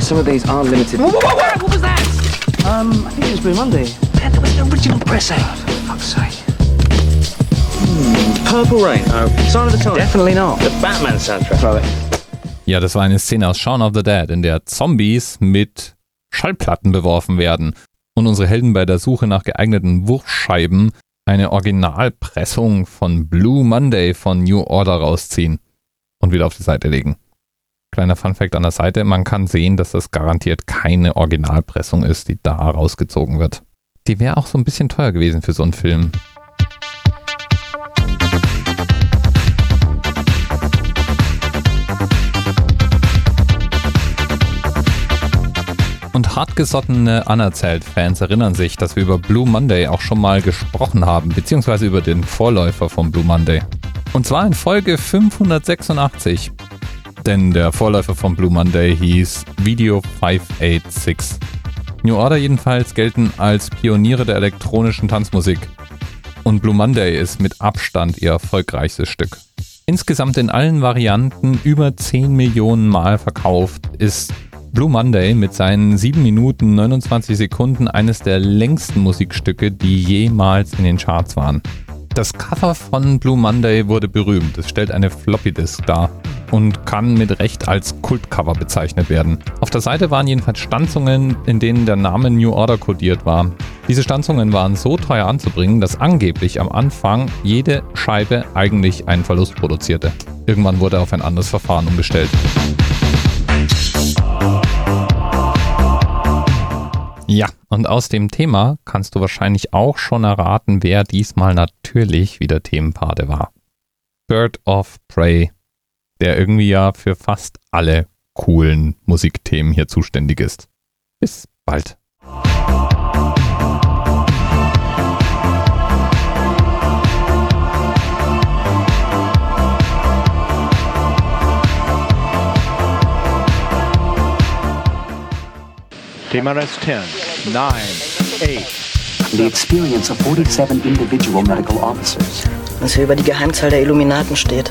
some of these are limited. Whoa, whoa, whoa, what was that? Um, I think it was Blue Monday. Man, there was an original press out. For fuck's sake. Purple Rain. Oh, Sign of the Times. Definitely not. The Batman soundtrack. Throw it. Ja, das war eine Szene aus Shaun of the Dead, in der Zombies mit Schallplatten beworfen werden und unsere Helden bei der Suche nach geeigneten Wurfscheiben eine Originalpressung von Blue Monday von New Order rausziehen und wieder auf die Seite legen. Kleiner Funfact an der Seite, man kann sehen, dass das garantiert keine Originalpressung ist, die da rausgezogen wird. Die wäre auch so ein bisschen teuer gewesen für so einen Film. Und hartgesottene Anerzählt-Fans erinnern sich, dass wir über Blue Monday auch schon mal gesprochen haben, beziehungsweise über den Vorläufer von Blue Monday. Und zwar in Folge 586. Denn der Vorläufer von Blue Monday hieß Video 586. New Order jedenfalls gelten als Pioniere der elektronischen Tanzmusik. Und Blue Monday ist mit Abstand ihr erfolgreichstes Stück. Insgesamt in allen Varianten über 10 Millionen Mal verkauft ist Blue Monday mit seinen 7 Minuten 29 Sekunden eines der längsten Musikstücke, die jemals in den Charts waren. Das Cover von Blue Monday wurde berühmt. Es stellt eine Floppy Disk dar und kann mit Recht als Kultcover bezeichnet werden. Auf der Seite waren jedenfalls Stanzungen, in denen der Name New Order kodiert war. Diese Stanzungen waren so teuer anzubringen, dass angeblich am Anfang jede Scheibe eigentlich einen Verlust produzierte. Irgendwann wurde auf ein anderes Verfahren umgestellt. Ja, und aus dem Thema kannst du wahrscheinlich auch schon erraten, wer diesmal natürlich wieder Themenpate war. Bird of Prey, der irgendwie ja für fast alle coolen Musikthemen hier zuständig ist. Bis bald. TMRS 10, 9, 8. The experience of 47 individual medical officers. Was hier über die Geheimzahl der Illuminaten steht.